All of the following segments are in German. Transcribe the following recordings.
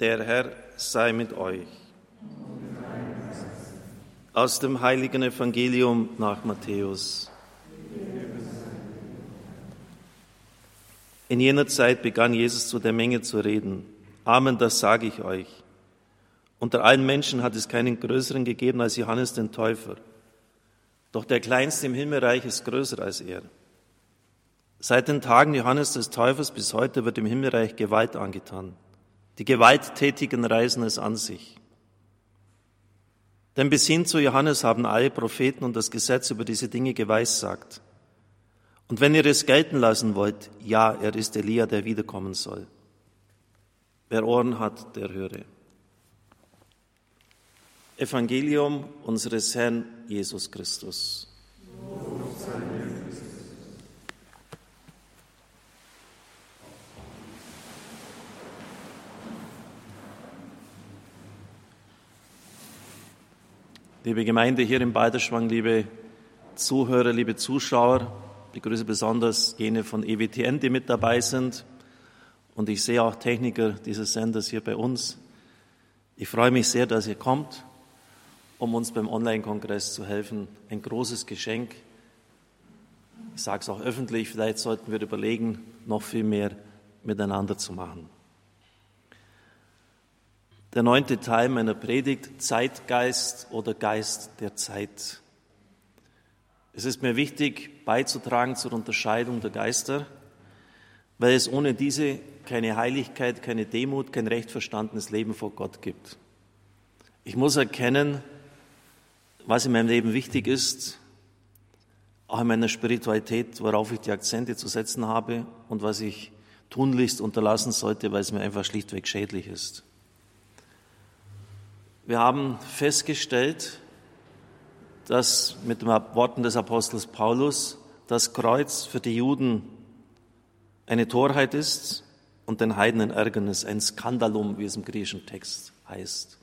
Der Herr sei mit euch. Aus dem heiligen Evangelium nach Matthäus. In jener Zeit begann Jesus zu der Menge zu reden. Amen, das sage ich euch. Unter allen Menschen hat es keinen größeren gegeben als Johannes den Täufer. Doch der Kleinste im Himmelreich ist größer als er. Seit den Tagen Johannes des Täufers bis heute wird im Himmelreich Gewalt angetan. Die Gewalttätigen reisen es an sich. Denn bis hin zu Johannes haben alle Propheten und das Gesetz über diese Dinge geweissagt. Und wenn ihr es gelten lassen wollt, ja, er ist Elia, der wiederkommen soll. Wer Ohren hat, der höre. Evangelium unseres Herrn Jesus Christus. Liebe Gemeinde hier im Balderschwang, liebe Zuhörer, liebe Zuschauer, ich begrüße besonders jene von EWTN, die mit dabei sind. Und ich sehe auch Techniker dieses Senders hier bei uns. Ich freue mich sehr, dass ihr kommt, um uns beim Online-Kongress zu helfen. Ein großes Geschenk. Ich sage es auch öffentlich, vielleicht sollten wir überlegen, noch viel mehr miteinander zu machen der neunte Teil meiner Predigt, Zeitgeist oder Geist der Zeit. Es ist mir wichtig, beizutragen zur Unterscheidung der Geister, weil es ohne diese keine Heiligkeit, keine Demut, kein recht verstandenes Leben vor Gott gibt. Ich muss erkennen, was in meinem Leben wichtig ist, auch in meiner Spiritualität, worauf ich die Akzente zu setzen habe und was ich tunlichst unterlassen sollte, weil es mir einfach schlichtweg schädlich ist. Wir haben festgestellt, dass mit den Worten des Apostels Paulus das Kreuz für die Juden eine Torheit ist und den Heiden ein Ärgernis, ein Skandalum, wie es im griechischen Text heißt.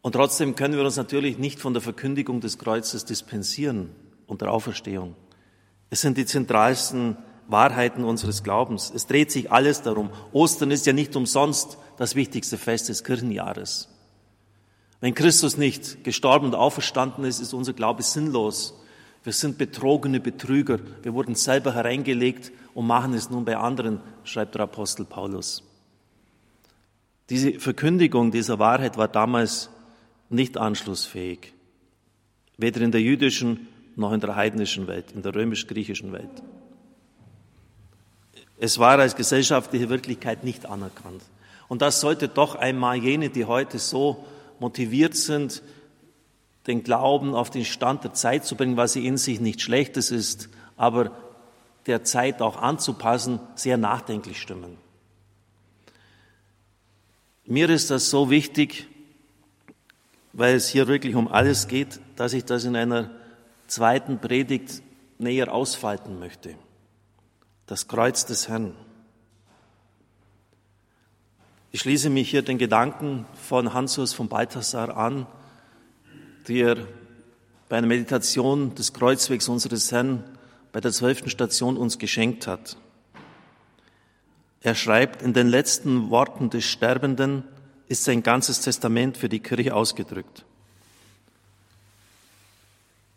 Und trotzdem können wir uns natürlich nicht von der Verkündigung des Kreuzes dispensieren und der Auferstehung. Es sind die zentralsten Wahrheiten unseres Glaubens. Es dreht sich alles darum. Ostern ist ja nicht umsonst das wichtigste Fest des Kirchenjahres. Wenn Christus nicht gestorben und auferstanden ist, ist unser Glaube sinnlos. Wir sind betrogene Betrüger. Wir wurden selber hereingelegt und machen es nun bei anderen, schreibt der Apostel Paulus. Diese Verkündigung dieser Wahrheit war damals nicht anschlussfähig. Weder in der jüdischen noch in der heidnischen Welt, in der römisch-griechischen Welt. Es war als gesellschaftliche Wirklichkeit nicht anerkannt. Und das sollte doch einmal jene, die heute so motiviert sind, den Glauben auf den Stand der Zeit zu bringen, was in sich nicht Schlechtes ist, aber der Zeit auch anzupassen, sehr nachdenklich stimmen. Mir ist das so wichtig, weil es hier wirklich um alles geht, dass ich das in einer zweiten Predigt näher ausfalten möchte. Das Kreuz des Herrn. Ich schließe mich hier den Gedanken von Hansus von Balthasar an, der bei einer Meditation des Kreuzwegs unseres Herrn bei der zwölften Station uns geschenkt hat. Er schreibt, in den letzten Worten des Sterbenden ist sein ganzes Testament für die Kirche ausgedrückt.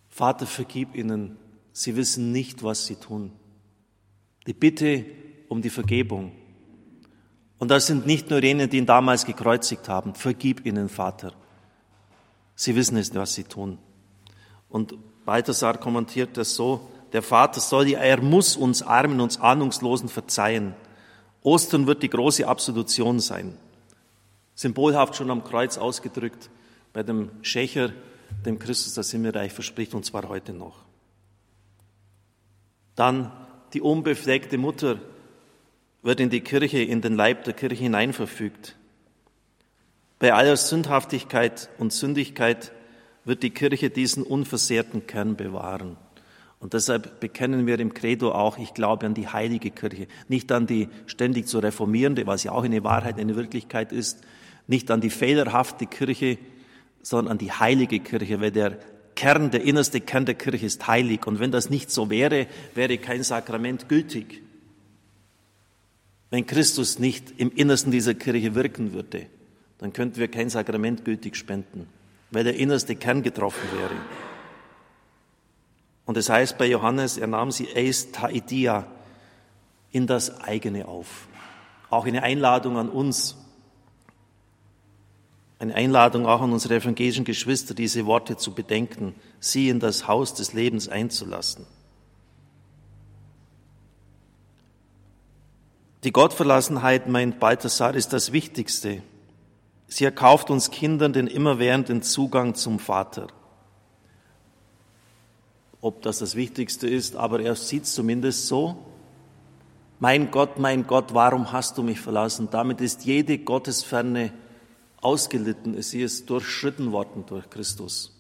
Vater, vergib ihnen, sie wissen nicht, was sie tun. Die Bitte um die Vergebung und das sind nicht nur jene, die ihn damals gekreuzigt haben. Vergib ihnen, Vater. Sie wissen es, was sie tun. Und Balthasar kommentiert das so, der Vater soll er muss uns Armen, uns Ahnungslosen verzeihen. Ostern wird die große Absolution sein. Symbolhaft schon am Kreuz ausgedrückt bei dem Schächer, dem Christus das Himmelreich verspricht, und zwar heute noch. Dann die unbefleckte Mutter, wird in die Kirche, in den Leib der Kirche hineinverfügt. Bei aller Sündhaftigkeit und Sündigkeit wird die Kirche diesen unversehrten Kern bewahren. Und deshalb bekennen wir im Credo auch, ich glaube an die heilige Kirche, nicht an die ständig zu reformierende, was ja auch eine Wahrheit, eine Wirklichkeit ist, nicht an die fehlerhafte Kirche, sondern an die heilige Kirche, weil der Kern, der innerste Kern der Kirche ist heilig. Und wenn das nicht so wäre, wäre kein Sakrament gültig. Wenn Christus nicht im Innersten dieser Kirche wirken würde, dann könnten wir kein Sakrament gültig spenden, weil der innerste Kern getroffen wäre. Und es das heißt bei Johannes, er nahm sie eis taidia in das eigene auf. Auch eine Einladung an uns, eine Einladung auch an unsere evangelischen Geschwister, diese Worte zu bedenken, sie in das Haus des Lebens einzulassen. Die Gottverlassenheit, meint Balthasar, ist das Wichtigste. Sie erkauft uns Kindern den immerwährenden Zugang zum Vater. Ob das das Wichtigste ist, aber er sieht es zumindest so. Mein Gott, mein Gott, warum hast du mich verlassen? Damit ist jede Gottesferne ausgelitten, sie ist durchschritten worden durch Christus.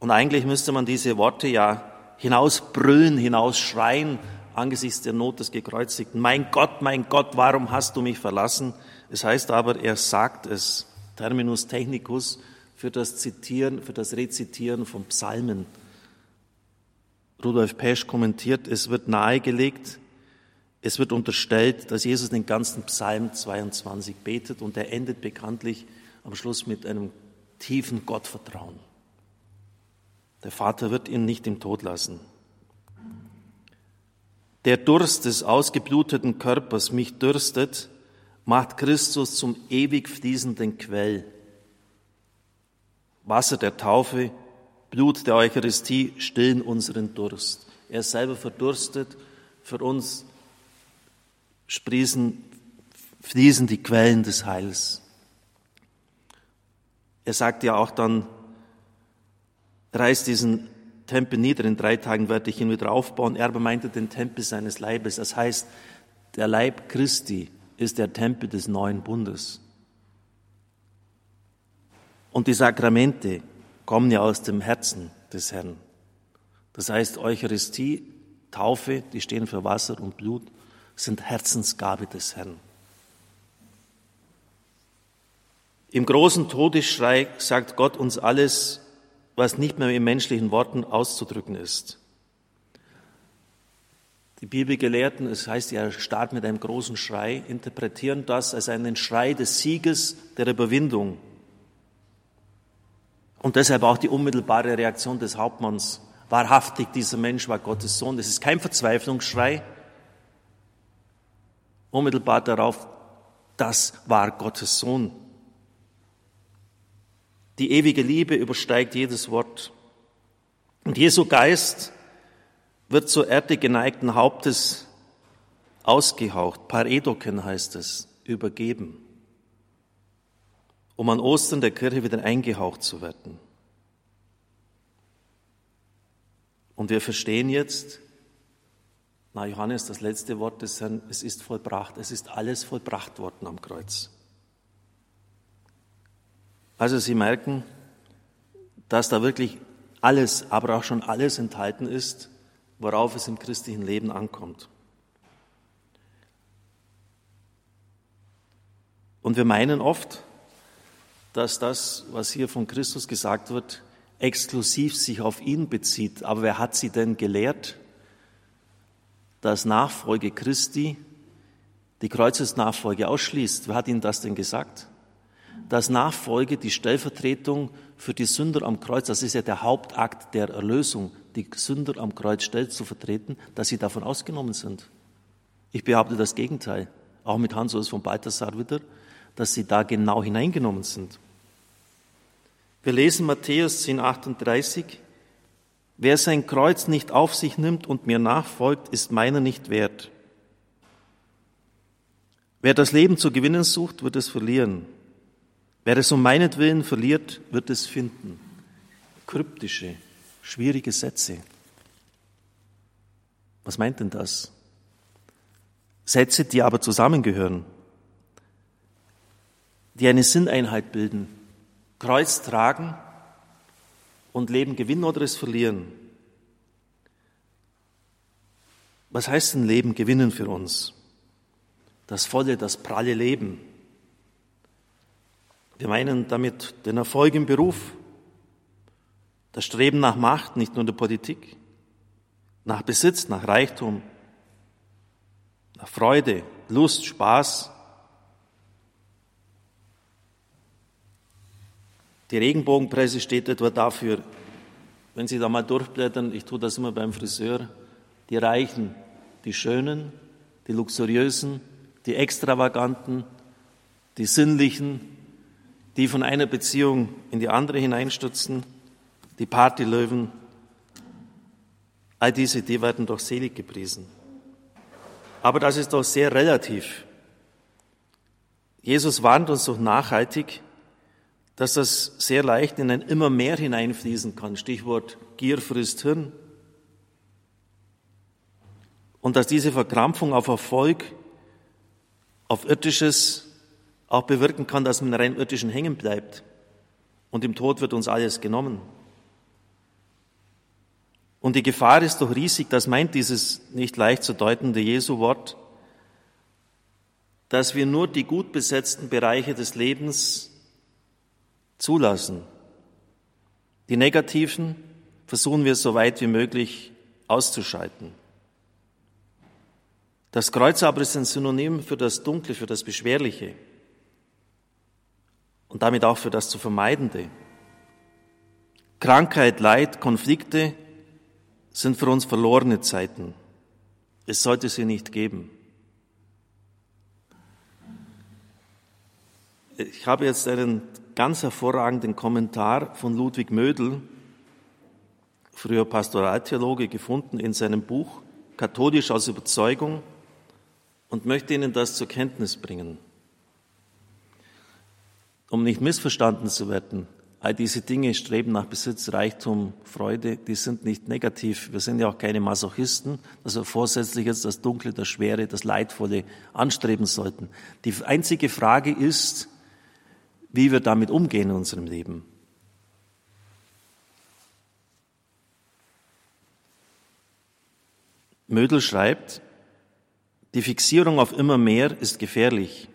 Und eigentlich müsste man diese Worte ja hinausbrüllen, hinausschreien angesichts der Not des Gekreuzigten. Mein Gott, mein Gott, warum hast du mich verlassen? Es heißt aber, er sagt es, Terminus technicus, für das Zitieren, für das Rezitieren von Psalmen. Rudolf Pesch kommentiert, es wird nahegelegt, es wird unterstellt, dass Jesus den ganzen Psalm 22 betet und er endet bekanntlich am Schluss mit einem tiefen Gottvertrauen. Der Vater wird ihn nicht im Tod lassen. Der Durst des ausgebluteten Körpers mich dürstet, macht Christus zum ewig fließenden Quell. Wasser der Taufe, Blut der Eucharistie stillen unseren Durst. Er selber verdurstet, für uns sprießen, fließen die Quellen des Heils. Er sagt ja auch dann, reiß diesen Tempel nieder, in drei Tagen werde ich ihn wieder aufbauen. Er meinte den Tempel seines Leibes. Das heißt, der Leib Christi ist der Tempel des neuen Bundes. Und die Sakramente kommen ja aus dem Herzen des Herrn. Das heißt, Eucharistie, Taufe, die stehen für Wasser und Blut, sind Herzensgabe des Herrn. Im großen Todesschrei sagt Gott uns alles, was nicht mehr in menschlichen Worten auszudrücken ist. Die Bibelgelehrten, es heißt ja, Staat mit einem großen Schrei, interpretieren das als einen Schrei des Sieges, der Überwindung. Und deshalb auch die unmittelbare Reaktion des Hauptmanns. Wahrhaftig, dieser Mensch war Gottes Sohn. Das ist kein Verzweiflungsschrei. Unmittelbar darauf, das war Gottes Sohn. Die ewige Liebe übersteigt jedes Wort. Und Jesu Geist wird zur Erde geneigten Hauptes ausgehaucht. Paredoken heißt es, übergeben, um an Ostern der Kirche wieder eingehaucht zu werden. Und wir verstehen jetzt, na Johannes, das letzte Wort des Herrn, es ist vollbracht, es ist alles vollbracht worden am Kreuz. Also Sie merken, dass da wirklich alles, aber auch schon alles enthalten ist, worauf es im christlichen Leben ankommt. Und wir meinen oft, dass das, was hier von Christus gesagt wird, exklusiv sich auf ihn bezieht. Aber wer hat sie denn gelehrt, dass Nachfolge Christi die Kreuzesnachfolge ausschließt? Wer hat ihnen das denn gesagt? Dass Nachfolge, die Stellvertretung für die Sünder am Kreuz, das ist ja der Hauptakt der Erlösung, die Sünder am Kreuz stellt zu vertreten, dass sie davon ausgenommen sind. Ich behaupte das Gegenteil, auch mit Hans-Urs von Balthasar wieder, dass sie da genau hineingenommen sind. Wir lesen Matthäus 10, 38, Wer sein Kreuz nicht auf sich nimmt und mir nachfolgt, ist meiner nicht wert. Wer das Leben zu gewinnen sucht, wird es verlieren. Wer es um meinetwillen verliert, wird es finden. Kryptische, schwierige Sätze. Was meint denn das? Sätze, die aber zusammengehören, die eine Sinneinheit bilden. Kreuz tragen und Leben gewinnen oder es verlieren. Was heißt denn Leben gewinnen für uns? Das volle, das pralle Leben, wir meinen damit den Erfolg im Beruf, das Streben nach Macht, nicht nur in der Politik, nach Besitz, nach Reichtum, nach Freude, Lust, Spaß. Die Regenbogenpresse steht etwa dafür, wenn Sie da mal durchblättern, ich tue das immer beim Friseur, die Reichen, die Schönen, die Luxuriösen, die Extravaganten, die Sinnlichen, die von einer Beziehung in die andere hineinstürzen, die Partylöwen, all diese, die werden doch selig gepriesen. Aber das ist doch sehr relativ. Jesus warnt uns doch nachhaltig, dass das sehr leicht in ein immer mehr hineinfließen kann. Stichwort Gier frisst Hirn. Und dass diese Verkrampfung auf Erfolg, auf irdisches auch bewirken kann, dass man in rein irdischen hängen bleibt. Und im Tod wird uns alles genommen. Und die Gefahr ist doch riesig, das meint dieses nicht leicht zu deutende Jesu-Wort, dass wir nur die gut besetzten Bereiche des Lebens zulassen. Die negativen versuchen wir so weit wie möglich auszuschalten. Das Kreuz aber ist ein Synonym für das Dunkle, für das Beschwerliche und damit auch für das zu Vermeidende. Krankheit, Leid, Konflikte sind für uns verlorene Zeiten. Es sollte sie nicht geben. Ich habe jetzt einen ganz hervorragenden Kommentar von Ludwig Mödel, früher Pastoraltheologe, gefunden in seinem Buch Katholisch aus Überzeugung und möchte Ihnen das zur Kenntnis bringen. Um nicht missverstanden zu werden, All diese Dinge streben nach Besitz, Reichtum, Freude, die sind nicht negativ. Wir sind ja auch keine Masochisten, dass wir vorsätzlich jetzt das Dunkle, das Schwere, das Leidvolle anstreben sollten. Die einzige Frage ist, wie wir damit umgehen in unserem Leben. Mödel schreibt, die Fixierung auf immer mehr ist gefährlich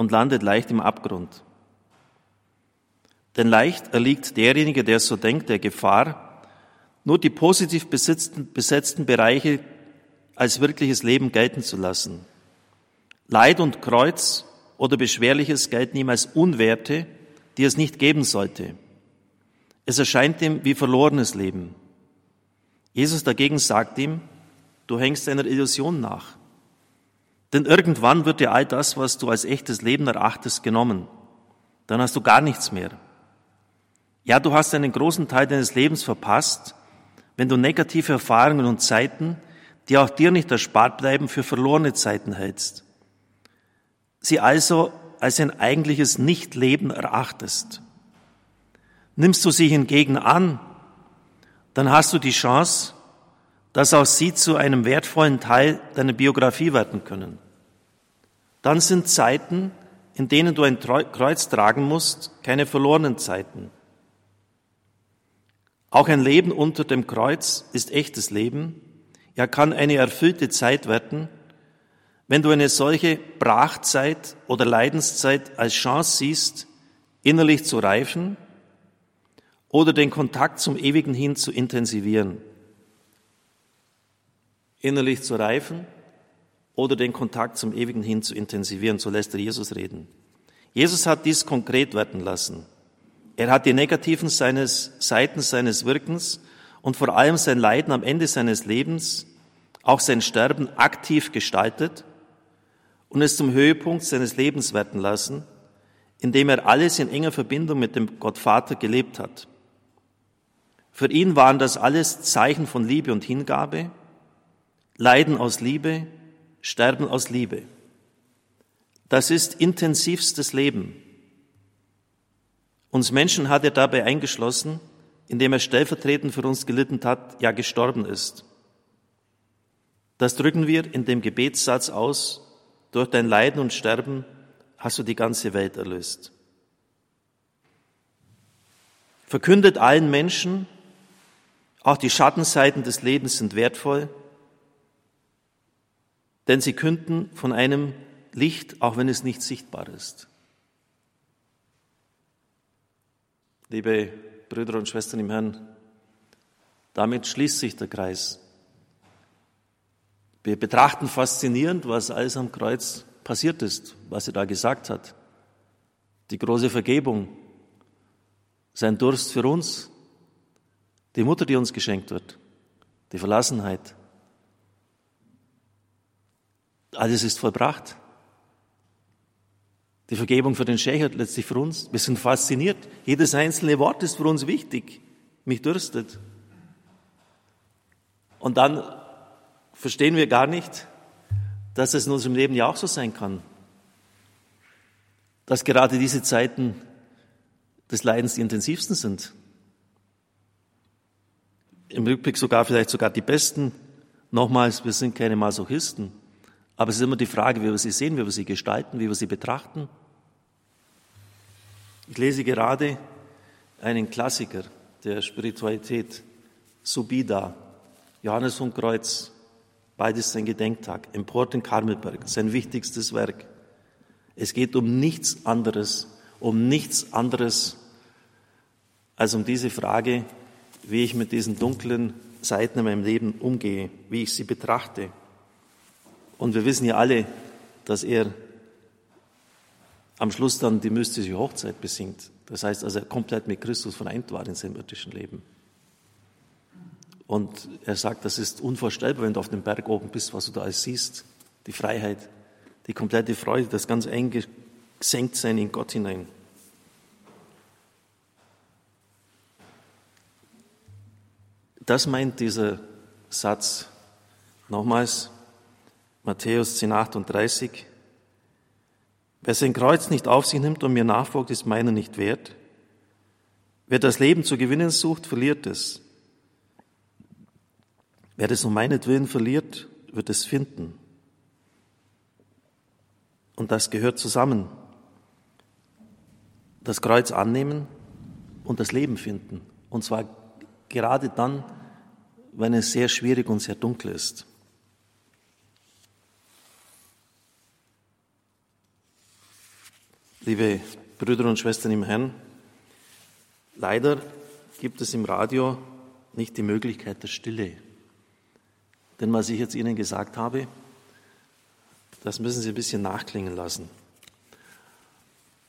und landet leicht im Abgrund. Denn leicht erliegt derjenige, der so denkt, der Gefahr, nur die positiv besetzten, besetzten Bereiche als wirkliches Leben gelten zu lassen. Leid und Kreuz oder Beschwerliches gelten ihm als Unwerte, die es nicht geben sollte. Es erscheint ihm wie verlorenes Leben. Jesus dagegen sagt ihm, du hängst einer Illusion nach. Denn irgendwann wird dir all das, was du als echtes Leben erachtest, genommen. Dann hast du gar nichts mehr. Ja, du hast einen großen Teil deines Lebens verpasst, wenn du negative Erfahrungen und Zeiten, die auch dir nicht erspart bleiben, für verlorene Zeiten hältst. Sie also als ein eigentliches Nichtleben erachtest. Nimmst du sie hingegen an, dann hast du die Chance, dass auch sie zu einem wertvollen Teil deiner Biografie werden können. Dann sind Zeiten, in denen du ein Kreuz tragen musst, keine verlorenen Zeiten. Auch ein Leben unter dem Kreuz ist echtes Leben. Er kann eine erfüllte Zeit werden, wenn du eine solche Brachzeit oder Leidenszeit als Chance siehst, innerlich zu reifen oder den Kontakt zum Ewigen hin zu intensivieren. Innerlich zu reifen oder den Kontakt zum Ewigen hin zu intensivieren, so lässt er Jesus reden. Jesus hat dies konkret werden lassen. Er hat die negativen seines, Seiten seines Wirkens und vor allem sein Leiden am Ende seines Lebens, auch sein Sterben aktiv gestaltet und es zum Höhepunkt seines Lebens werden lassen, indem er alles in enger Verbindung mit dem Gottvater gelebt hat. Für ihn waren das alles Zeichen von Liebe und Hingabe, Leiden aus Liebe, Sterben aus Liebe. Das ist intensivstes Leben. Uns Menschen hat er dabei eingeschlossen, indem er stellvertretend für uns gelitten hat, ja gestorben ist. Das drücken wir in dem Gebetssatz aus, durch dein Leiden und Sterben hast du die ganze Welt erlöst. Verkündet allen Menschen, auch die Schattenseiten des Lebens sind wertvoll, denn sie künden von einem Licht, auch wenn es nicht sichtbar ist. Liebe Brüder und Schwestern im Herrn, damit schließt sich der Kreis. Wir betrachten faszinierend, was alles am Kreuz passiert ist, was er da gesagt hat. Die große Vergebung, sein Durst für uns, die Mutter, die uns geschenkt wird, die Verlassenheit. Alles ist vollbracht. Die Vergebung für den Schächer letztlich für uns. Wir sind fasziniert. Jedes einzelne Wort ist für uns wichtig. Mich dürstet. Und dann verstehen wir gar nicht, dass es in unserem Leben ja auch so sein kann. Dass gerade diese Zeiten des Leidens die intensivsten sind. Im Rückblick sogar vielleicht sogar die besten. Nochmals, wir sind keine Masochisten. Aber es ist immer die Frage, wie wir sie sehen, wie wir sie gestalten, wie wir sie betrachten. Ich lese gerade einen Klassiker der Spiritualität, Subida, Johannes vom Kreuz, beides sein Gedenktag, Emport in Karmelberg, sein wichtigstes Werk. Es geht um nichts anderes, um nichts anderes als um diese Frage, wie ich mit diesen dunklen Seiten in meinem Leben umgehe, wie ich sie betrachte. Und wir wissen ja alle, dass er am Schluss dann die mystische Hochzeit besingt. Das heißt, also er komplett mit Christus vereint war in seinem irdischen Leben. Und er sagt, das ist unvorstellbar, wenn du auf dem Berg oben bist, was du da alles siehst. Die Freiheit, die komplette Freude, das ganz eingesenkt sein in Gott hinein. Das meint dieser Satz. Nochmals, Matthäus 10, 38. Wer sein Kreuz nicht auf sich nimmt und mir nachfolgt, ist meiner nicht wert. Wer das Leben zu gewinnen sucht, verliert es. Wer es um meinetwillen verliert, wird es finden. Und das gehört zusammen. Das Kreuz annehmen und das Leben finden. Und zwar gerade dann, wenn es sehr schwierig und sehr dunkel ist. Liebe Brüder und Schwestern im Herrn, leider gibt es im Radio nicht die Möglichkeit der Stille. Denn was ich jetzt Ihnen gesagt habe, das müssen Sie ein bisschen nachklingen lassen.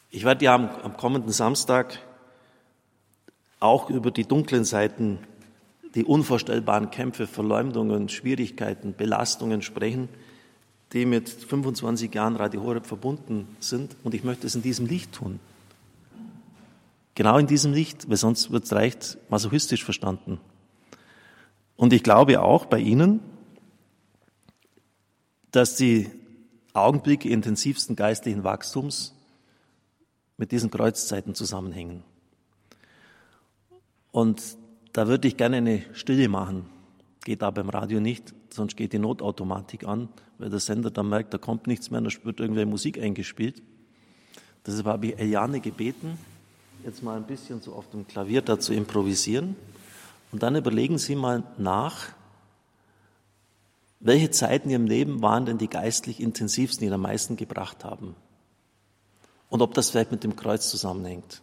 Ich werde ja am, am kommenden Samstag auch über die dunklen Seiten, die unvorstellbaren Kämpfe, Verleumdungen, Schwierigkeiten, Belastungen sprechen, die mit 25 Jahren Radio Horeb verbunden sind. Und ich möchte es in diesem Licht tun. Genau in diesem Licht, weil sonst wird es leicht masochistisch verstanden. Und ich glaube auch bei Ihnen, dass die Augenblicke intensivsten geistlichen Wachstums mit diesen Kreuzzeiten zusammenhängen. Und da würde ich gerne eine Stille machen. Geht da beim Radio nicht, sonst geht die Notautomatik an, weil der Sender dann merkt, da kommt nichts mehr, da wird irgendwelche Musik eingespielt. Deshalb habe ich Eliane gebeten, jetzt mal ein bisschen so auf dem Klavier da zu improvisieren. Und dann überlegen Sie mal nach, welche Zeiten in Ihrem Leben waren denn die geistlich intensivsten, die am meisten gebracht haben? Und ob das vielleicht mit dem Kreuz zusammenhängt.